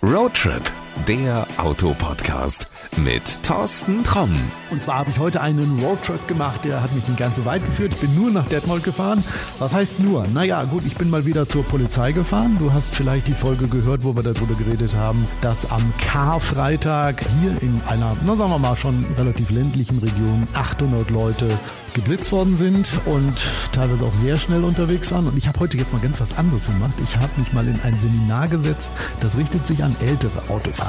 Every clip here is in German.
Roadtrip, der Autopodcast mit Thorsten Tromm. Und zwar habe ich heute einen Roadtrip gemacht, der hat mich eine ganze weit geführt. Ich bin nur nach Detmold gefahren. Was heißt nur? Naja, gut, ich bin mal wieder zur Polizei gefahren. Du hast vielleicht die Folge gehört, wo wir darüber geredet haben, dass am Karfreitag hier in einer, na sagen wir mal, schon relativ ländlichen Region 800 Leute geblitzt worden sind und teilweise auch sehr schnell unterwegs waren. Und ich habe heute jetzt mal ganz was anderes gemacht. Ich habe mich mal in ein Seminar gesetzt, das richtet sich an ältere Autofahrer.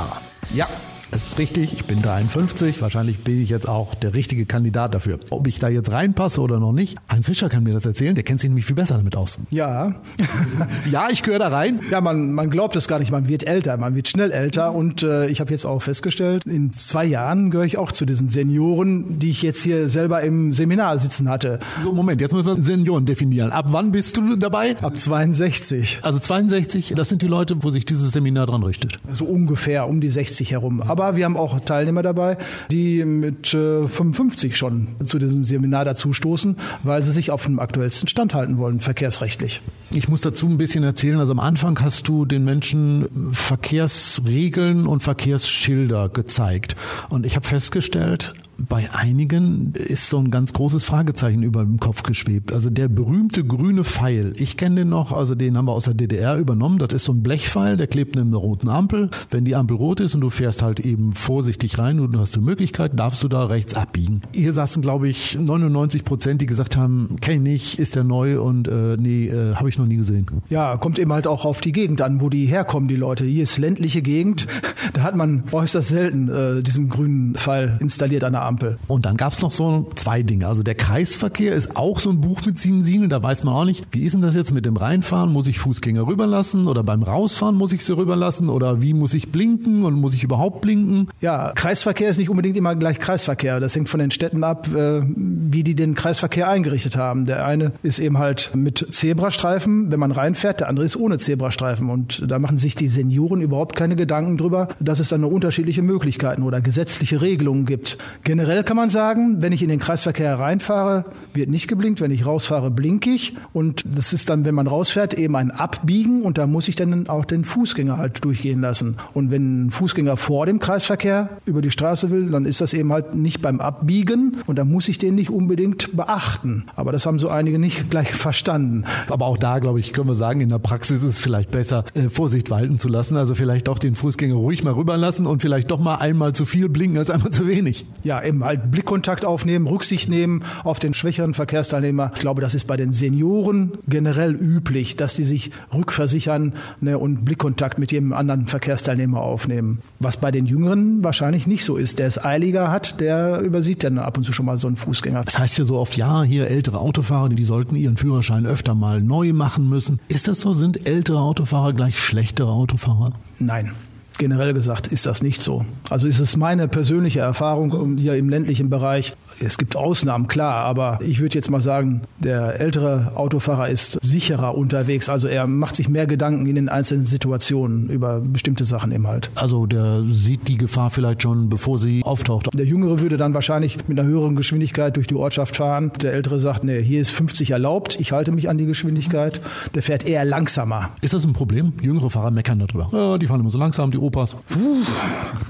Ja, es ist richtig, ich bin 53, wahrscheinlich bin ich jetzt auch der richtige Kandidat dafür. Ob ich da jetzt reinpasse oder noch nicht, Heinz Fischer kann mir das erzählen, der kennt sich nämlich viel besser damit aus. Ja. ja, ich gehöre da rein. Ja, man, man glaubt es gar nicht, man wird älter, man wird schnell älter und äh, ich habe jetzt auch festgestellt, in zwei Jahren gehöre ich auch zu diesen Senioren, die ich jetzt hier selber im Seminar sitzen hatte. So, Moment, jetzt müssen wir Senioren definieren. Ab wann bist du dabei? Ab 62. Also 62, das sind die Leute, wo sich dieses Seminar dran richtet. So ungefähr um die 60 herum. Aber aber wir haben auch Teilnehmer dabei, die mit äh, 55 schon zu diesem Seminar dazu stoßen, weil sie sich auf dem aktuellsten Stand halten wollen, verkehrsrechtlich. Ich muss dazu ein bisschen erzählen. Also am Anfang hast du den Menschen Verkehrsregeln und Verkehrsschilder gezeigt. Und ich habe festgestellt, bei einigen ist so ein ganz großes Fragezeichen über dem Kopf geschwebt. Also der berühmte grüne Pfeil, ich kenne den noch, also den haben wir aus der DDR übernommen. Das ist so ein Blechpfeil, der klebt neben einer roten Ampel. Wenn die Ampel rot ist und du fährst halt eben vorsichtig rein und du hast die Möglichkeit, darfst du da rechts abbiegen. Hier saßen, glaube ich, 99 Prozent, die gesagt haben, kenne ich nicht, ist der neu und äh, nee, äh, habe ich noch nie gesehen. Ja, kommt eben halt auch auf die Gegend an, wo die herkommen, die Leute. Hier ist ländliche Gegend, da hat man äußerst selten äh, diesen grünen Pfeil installiert an der Ampel. Ampel. Und dann gab es noch so zwei Dinge. Also der Kreisverkehr ist auch so ein Buch mit sieben Siegeln. Da weiß man auch nicht, wie ist denn das jetzt mit dem Reinfahren? Muss ich Fußgänger rüberlassen oder beim Rausfahren muss ich sie rüberlassen oder wie muss ich blinken und muss ich überhaupt blinken? Ja, Kreisverkehr ist nicht unbedingt immer gleich Kreisverkehr. Das hängt von den Städten ab, äh, wie die den Kreisverkehr eingerichtet haben. Der eine ist eben halt mit Zebrastreifen, wenn man reinfährt, der andere ist ohne Zebrastreifen. Und da machen sich die Senioren überhaupt keine Gedanken drüber, dass es dann nur unterschiedliche Möglichkeiten oder gesetzliche Regelungen gibt. Generell kann man sagen, wenn ich in den Kreisverkehr reinfahre, wird nicht geblinkt. Wenn ich rausfahre, blinke ich. Und das ist dann, wenn man rausfährt, eben ein Abbiegen. Und da muss ich dann auch den Fußgänger halt durchgehen lassen. Und wenn ein Fußgänger vor dem Kreisverkehr über die Straße will, dann ist das eben halt nicht beim Abbiegen. Und da muss ich den nicht unbedingt beachten. Aber das haben so einige nicht gleich verstanden. Aber auch da, glaube ich, können wir sagen, in der Praxis ist es vielleicht besser, äh, Vorsicht walten zu lassen. Also vielleicht doch den Fußgänger ruhig mal rüberlassen und vielleicht doch mal einmal zu viel blinken als einmal zu wenig. Ja, eben halt Blickkontakt aufnehmen, Rücksicht nehmen auf den schwächeren Verkehrsteilnehmer. Ich glaube, das ist bei den Senioren generell üblich, dass die sich rückversichern ne, und Blickkontakt mit jedem anderen Verkehrsteilnehmer aufnehmen. Was bei den Jüngeren wahrscheinlich nicht so ist. Der es eiliger hat, der übersieht dann ab und zu schon mal so einen Fußgänger. Das heißt ja so oft, ja, hier ältere Autofahrer, die sollten ihren Führerschein öfter mal neu machen müssen. Ist das so? Sind ältere Autofahrer gleich schlechtere Autofahrer? Nein generell gesagt ist das nicht so. Also ist es meine persönliche Erfahrung hier im ländlichen Bereich. Es gibt Ausnahmen, klar, aber ich würde jetzt mal sagen, der ältere Autofahrer ist sicherer unterwegs. Also er macht sich mehr Gedanken in den einzelnen Situationen über bestimmte Sachen eben halt. Also der sieht die Gefahr vielleicht schon, bevor sie auftaucht. Der Jüngere würde dann wahrscheinlich mit einer höheren Geschwindigkeit durch die Ortschaft fahren. Der Ältere sagt, nee, hier ist 50 erlaubt, ich halte mich an die Geschwindigkeit. Der fährt eher langsamer. Ist das ein Problem? Jüngere Fahrer meckern darüber. Ja, die fahren immer so langsam, die Opas. Puh,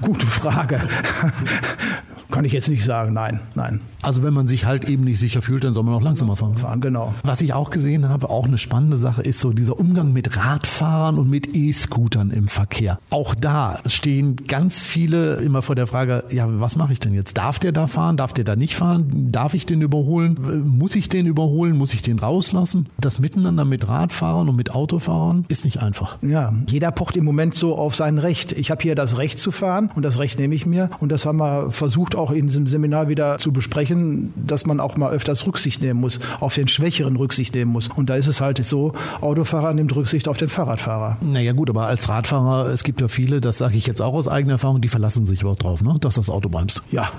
gute Frage. Kann ich jetzt nicht sagen, nein, nein. Also wenn man sich halt eben nicht sicher fühlt, dann soll man auch langsamer fahren. fahren genau. Was ich auch gesehen habe, auch eine spannende Sache ist so dieser Umgang mit Radfahrern und mit E-Scootern im Verkehr. Auch da stehen ganz viele immer vor der Frage, ja, was mache ich denn jetzt? Darf der da fahren? Darf der da nicht fahren? Darf ich den überholen? Muss ich den überholen? Muss ich den rauslassen? Das Miteinander mit Radfahrern und mit Autofahrern ist nicht einfach. Ja, jeder pocht im Moment so auf sein Recht. Ich habe hier das Recht zu fahren und das Recht nehme ich mir und das haben wir versucht auch in diesem Seminar wieder zu besprechen, dass man auch mal öfters Rücksicht nehmen muss, auf den Schwächeren Rücksicht nehmen muss. Und da ist es halt so, Autofahrer nimmt Rücksicht auf den Fahrradfahrer. Naja gut, aber als Radfahrer, es gibt ja viele, das sage ich jetzt auch aus eigener Erfahrung, die verlassen sich überhaupt drauf, ne? dass das Auto bremst. Ja,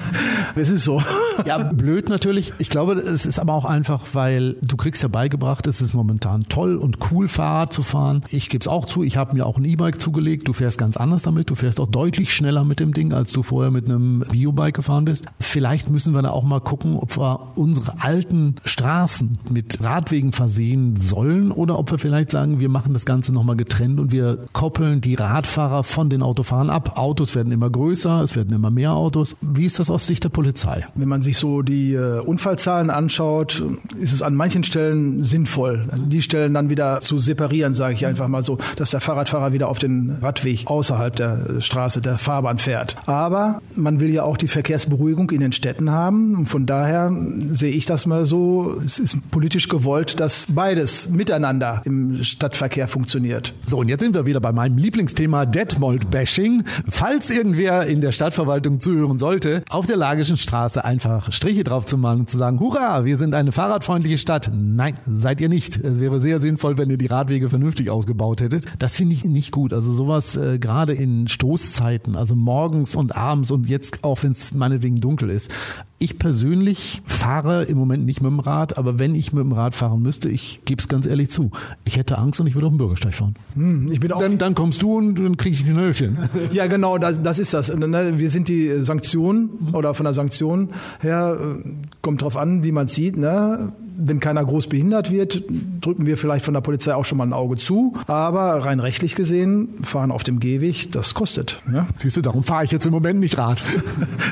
es ist so. Ja, blöd natürlich. Ich glaube, es ist aber auch einfach, weil du kriegst ja beigebracht, es ist momentan toll und cool, Fahrrad zu fahren. Ich gebe es auch zu, ich habe mir auch ein E-Bike zugelegt. Du fährst ganz anders damit. Du fährst auch deutlich schneller mit dem Ding, als du vorher mit einem Bio Biobike gefahren bist. Vielleicht müssen wir da auch mal gucken, ob wir unsere alten Straßen mit Radwegen versehen sollen oder ob wir vielleicht sagen, wir machen das Ganze nochmal getrennt und wir koppeln die Radfahrer von den Autofahrern ab. Autos werden immer größer, es werden immer mehr Autos. Wie ist das aus Sicht der Polizei? Wenn man sich so die äh, Unfallzahlen anschaut, ist es an manchen Stellen sinnvoll, die Stellen dann wieder zu separieren, sage ich einfach mal so, dass der Fahrradfahrer wieder auf den Radweg außerhalb der Straße, der Fahrbahn fährt. Aber man will ja auch die Verkehrsberuhigung in den Städten haben. Und von daher sehe ich das mal so, es ist politisch gewollt, dass beides miteinander im Stadtverkehr funktioniert. So, und jetzt sind wir wieder bei meinem Lieblingsthema Detmold-Bashing. Falls irgendwer in der Stadtverwaltung zuhören sollte, auf der Lagischen Straße einfach Striche drauf zu malen und zu sagen, hurra, wir sind eine fahrradfreundliche Stadt. Nein, seid ihr nicht. Es wäre sehr sinnvoll, wenn ihr die Radwege vernünftig ausgebaut hättet. Das finde ich nicht gut. Also sowas äh, gerade in Stoßzeiten, also morgens und abends und jetzt auch, wenn es meinetwegen dunkel ist. Ich persönlich fahre im Moment nicht mit dem Rad, aber wenn ich mit dem Rad fahren müsste, ich gebe es ganz ehrlich zu, ich hätte Angst und ich würde auf dem Bürgersteig fahren. Hm, ich bin auch dann, dann kommst du und dann kriege ich ein Hölchen. Ja, genau, das, das ist das. Ne, wir sind die Sanktionen oder von der Sanktion her, äh, kommt drauf an, wie man sieht. Ne? Wenn keiner groß behindert wird, drücken wir vielleicht von der Polizei auch schon mal ein Auge zu. Aber rein rechtlich gesehen, fahren auf dem Gehweg, das kostet. Ne? Siehst du, darum fahre ich jetzt im Moment nicht Rad.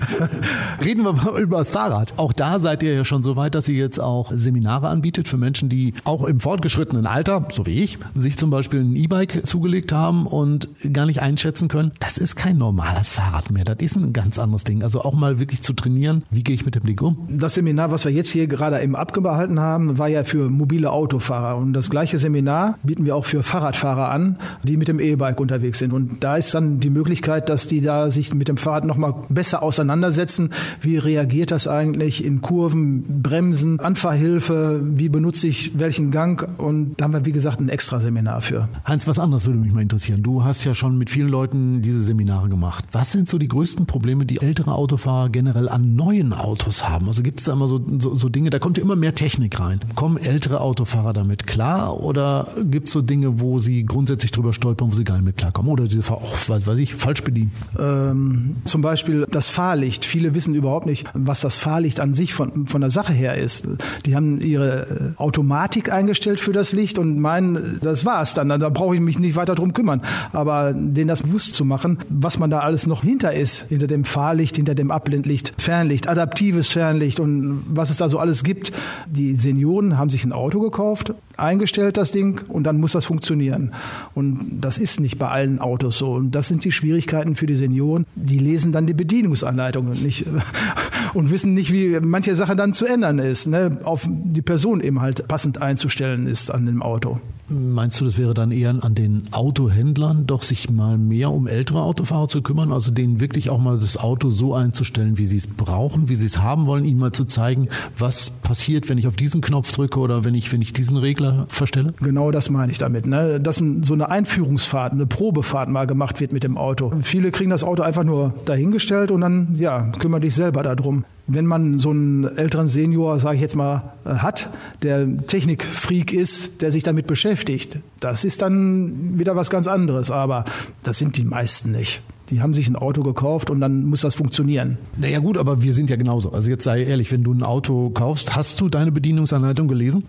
Reden wir mal über das Fahrrad. Auch da seid ihr ja schon so weit, dass ihr jetzt auch Seminare anbietet für Menschen, die auch im fortgeschrittenen Alter, so wie ich, sich zum Beispiel ein E-Bike zugelegt haben und gar nicht einschätzen können. Das ist kein normales Fahrrad mehr. Das ist ein ganz anderes Ding. Also auch mal wirklich zu trainieren, wie gehe ich mit dem Ding um? Das Seminar, was wir jetzt hier gerade eben abgehalten haben, war ja für mobile Autofahrer. Und das gleiche Seminar bieten wir auch für Fahrradfahrer an, die mit dem E-Bike unterwegs sind. Und da ist dann die Möglichkeit, dass die da sich mit dem Fahrrad nochmal besser auseinandersetzen. Wie reagiert das eigentlich in Kurven, Bremsen, Anfahrhilfe? Wie benutze ich welchen Gang? Und da haben wir, wie gesagt, ein extra Seminar für. Heinz, was anderes würde mich mal interessieren. Du hast ja schon mit vielen Leuten diese Seminare gemacht. Was sind so die größten Probleme, die ältere Autofahrer generell an neuen Autos haben? Also gibt es da immer so, so, so Dinge, da kommt ja immer mehr Technik rein. Kommen ältere Autofahrer damit klar oder gibt es so Dinge, wo sie grundsätzlich drüber stolpern, wo sie gar nicht mit klarkommen? Oder diese, oh, weiß, weiß ich, falsch bedienen? Ähm, zum Beispiel das Fahrlicht. Viele wissen überhaupt nicht, was das Fahrlicht an sich von, von der Sache her ist. Die haben ihre Automatik eingestellt für das Licht und meinen, das war's dann. Da brauche ich mich nicht weiter drum kümmern. Aber denen das bewusst zu machen, was man da alles noch hinter ist, hinter dem Fahrlicht, hinter dem Abblendlicht, Fernlicht, adaptives Fernlicht und was es da so alles gibt. Die Senioren haben sich ein Auto gekauft, eingestellt das Ding und dann muss das funktionieren. Und das ist nicht bei allen Autos so. Und das sind die Schwierigkeiten für die Senioren. Die lesen dann die Bedienungsanleitung und nicht und wissen nicht, wie manche Sache dann zu ändern ist, ne? auf die Person eben halt passend einzustellen ist an dem Auto. Meinst du, das wäre dann eher an den Autohändlern, doch sich mal mehr um ältere Autofahrer zu kümmern, also denen wirklich auch mal das Auto so einzustellen, wie sie es brauchen, wie sie es haben wollen, ihnen mal zu zeigen, was passiert, wenn ich auf diesen Knopf drücke oder wenn ich, wenn ich diesen Regler verstelle? Genau das meine ich damit, ne? dass so eine Einführungsfahrt, eine Probefahrt mal gemacht wird mit dem Auto. Viele kriegen das Auto einfach nur dahingestellt und dann, ja, kümmern dich selber darum wenn man so einen älteren Senior, sage ich jetzt mal, äh, hat, der Technikfreak ist, der sich damit beschäftigt, das ist dann wieder was ganz anderes. Aber das sind die meisten nicht. Die haben sich ein Auto gekauft und dann muss das funktionieren. Naja gut, aber wir sind ja genauso. Also jetzt sei ehrlich, wenn du ein Auto kaufst, hast du deine Bedienungsanleitung gelesen?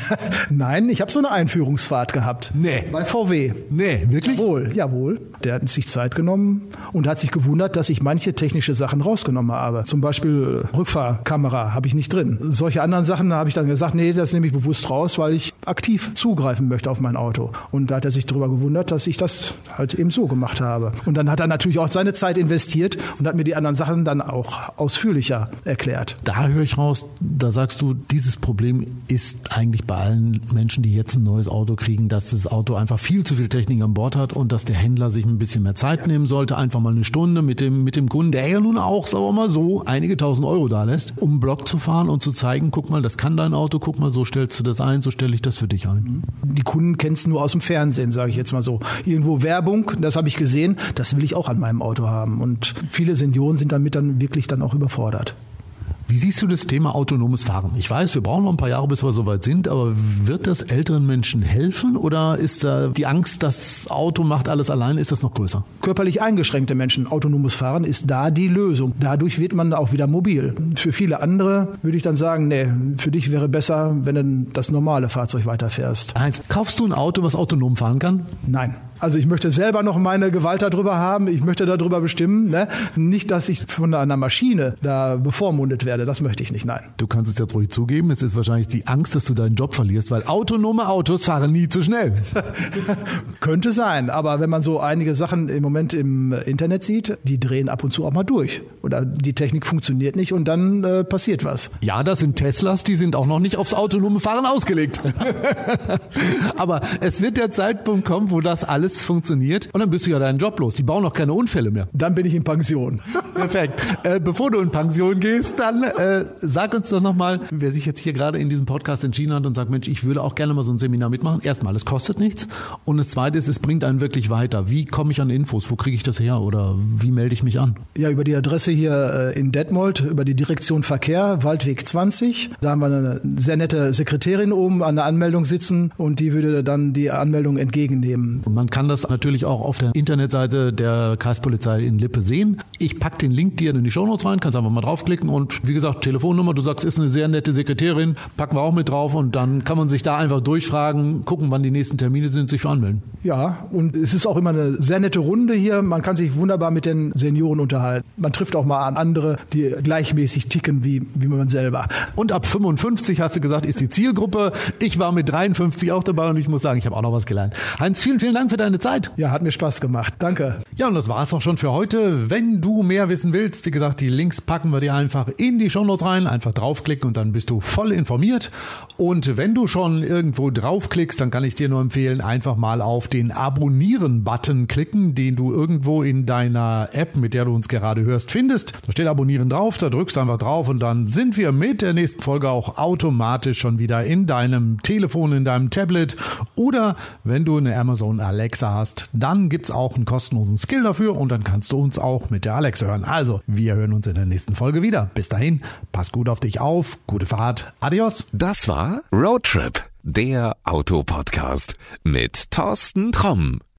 Nein, ich habe so eine Einführungsfahrt gehabt. Nee. Bei VW. Nee, wirklich? Jawohl, jawohl. Der hat sich Zeit genommen und hat sich gewundert, dass ich manche technische Sachen rausgenommen habe. Zum Beispiel Rückfahrkamera habe ich nicht drin. Solche anderen Sachen habe ich dann gesagt, nee, das nehme ich bewusst raus, weil ich aktiv zugreifen möchte auf mein Auto. Und da hat er sich darüber gewundert, dass ich das halt eben so gemacht habe. Und dann hat er natürlich auch seine Zeit investiert und hat mir die anderen Sachen dann auch ausführlicher erklärt. Da höre ich raus, da sagst du, dieses Problem ist eigentlich bei allen Menschen, die jetzt ein neues Auto kriegen, dass das Auto einfach viel zu viel Technik an Bord hat und dass der Händler sich ein bisschen mehr Zeit nehmen sollte, einfach mal eine Stunde mit dem, mit dem Kunden, der ja nun auch, sagen wir mal so, einige tausend Euro da lässt, um einen Block zu fahren und zu zeigen, guck mal, das kann dein Auto, guck mal, so stellst du das ein, so stelle ich das für dich ein. Die Kunden kennen es nur aus dem Fernsehen, sage ich jetzt mal so. Irgendwo Werbung, das habe ich gesehen, das will ich auch an meinem Auto haben. Und viele Senioren sind damit dann wirklich dann auch überfordert. Wie siehst du das Thema autonomes Fahren? Ich weiß, wir brauchen noch ein paar Jahre, bis wir soweit sind, aber wird das älteren Menschen helfen oder ist da die Angst, das Auto macht alles allein, ist das noch größer? Körperlich eingeschränkte Menschen, autonomes Fahren ist da die Lösung. Dadurch wird man auch wieder mobil. Für viele andere würde ich dann sagen, nee, für dich wäre besser, wenn du das normale Fahrzeug weiterfährst. Heinz, kaufst du ein Auto, was autonom fahren kann? Nein. Also ich möchte selber noch meine Gewalt darüber haben, ich möchte darüber bestimmen. Ne? Nicht, dass ich von einer Maschine da bevormundet werde, das möchte ich nicht, nein. Du kannst es jetzt ruhig zugeben, es ist wahrscheinlich die Angst, dass du deinen Job verlierst, weil autonome Autos fahren nie zu schnell. Könnte sein, aber wenn man so einige Sachen im Moment im Internet sieht, die drehen ab und zu auch mal durch. Oder die Technik funktioniert nicht und dann äh, passiert was. Ja, das sind Teslas, die sind auch noch nicht aufs autonome Fahren ausgelegt. aber es wird der Zeitpunkt kommen, wo das alles alles funktioniert und dann bist du ja deinen Job los. Die bauen auch keine Unfälle mehr. Dann bin ich in Pension. Perfekt. Äh, bevor du in Pension gehst, dann äh, sag uns doch nochmal, wer sich jetzt hier gerade in diesem Podcast entschieden hat und sagt, Mensch, ich würde auch gerne mal so ein Seminar mitmachen. Erstmal, es kostet nichts und das Zweite ist, es bringt einen wirklich weiter. Wie komme ich an Infos? Wo kriege ich das her oder wie melde ich mich an? Ja, über die Adresse hier äh, in Detmold, über die Direktion Verkehr, Waldweg 20. Da haben wir eine sehr nette Sekretärin oben an der Anmeldung sitzen und die würde dann die Anmeldung entgegennehmen. Und man kann das natürlich auch auf der Internetseite der Kreispolizei in Lippe sehen. Ich packe den Link dir in die Shownotes rein, kannst einfach mal draufklicken und wie gesagt, Telefonnummer, du sagst, ist eine sehr nette Sekretärin, packen wir auch mit drauf und dann kann man sich da einfach durchfragen, gucken, wann die nächsten Termine sind, sich für anmelden. Ja, und es ist auch immer eine sehr nette Runde hier. Man kann sich wunderbar mit den Senioren unterhalten. Man trifft auch mal an andere, die gleichmäßig ticken wie, wie man selber. Und ab 55, hast du gesagt, ist die Zielgruppe. Ich war mit 53 auch dabei und ich muss sagen, ich habe auch noch was gelernt. Heinz, vielen, vielen Dank für deine deine Zeit. Ja, hat mir Spaß gemacht. Danke. Ja, und das war es auch schon für heute. Wenn du mehr wissen willst, wie gesagt, die Links packen wir dir einfach in die Shownotes rein. Einfach draufklicken und dann bist du voll informiert. Und wenn du schon irgendwo draufklickst, dann kann ich dir nur empfehlen, einfach mal auf den Abonnieren-Button klicken, den du irgendwo in deiner App, mit der du uns gerade hörst, findest. Da steht Abonnieren drauf, da drückst du einfach drauf und dann sind wir mit der nächsten Folge auch automatisch schon wieder in deinem Telefon, in deinem Tablet oder wenn du eine Amazon Alexa Alexa hast, dann gibt es auch einen kostenlosen Skill dafür und dann kannst du uns auch mit der Alexa hören. Also, wir hören uns in der nächsten Folge wieder. Bis dahin, pass gut auf dich auf, gute Fahrt, adios. Das war Roadtrip, der Autopodcast mit Thorsten Tromm.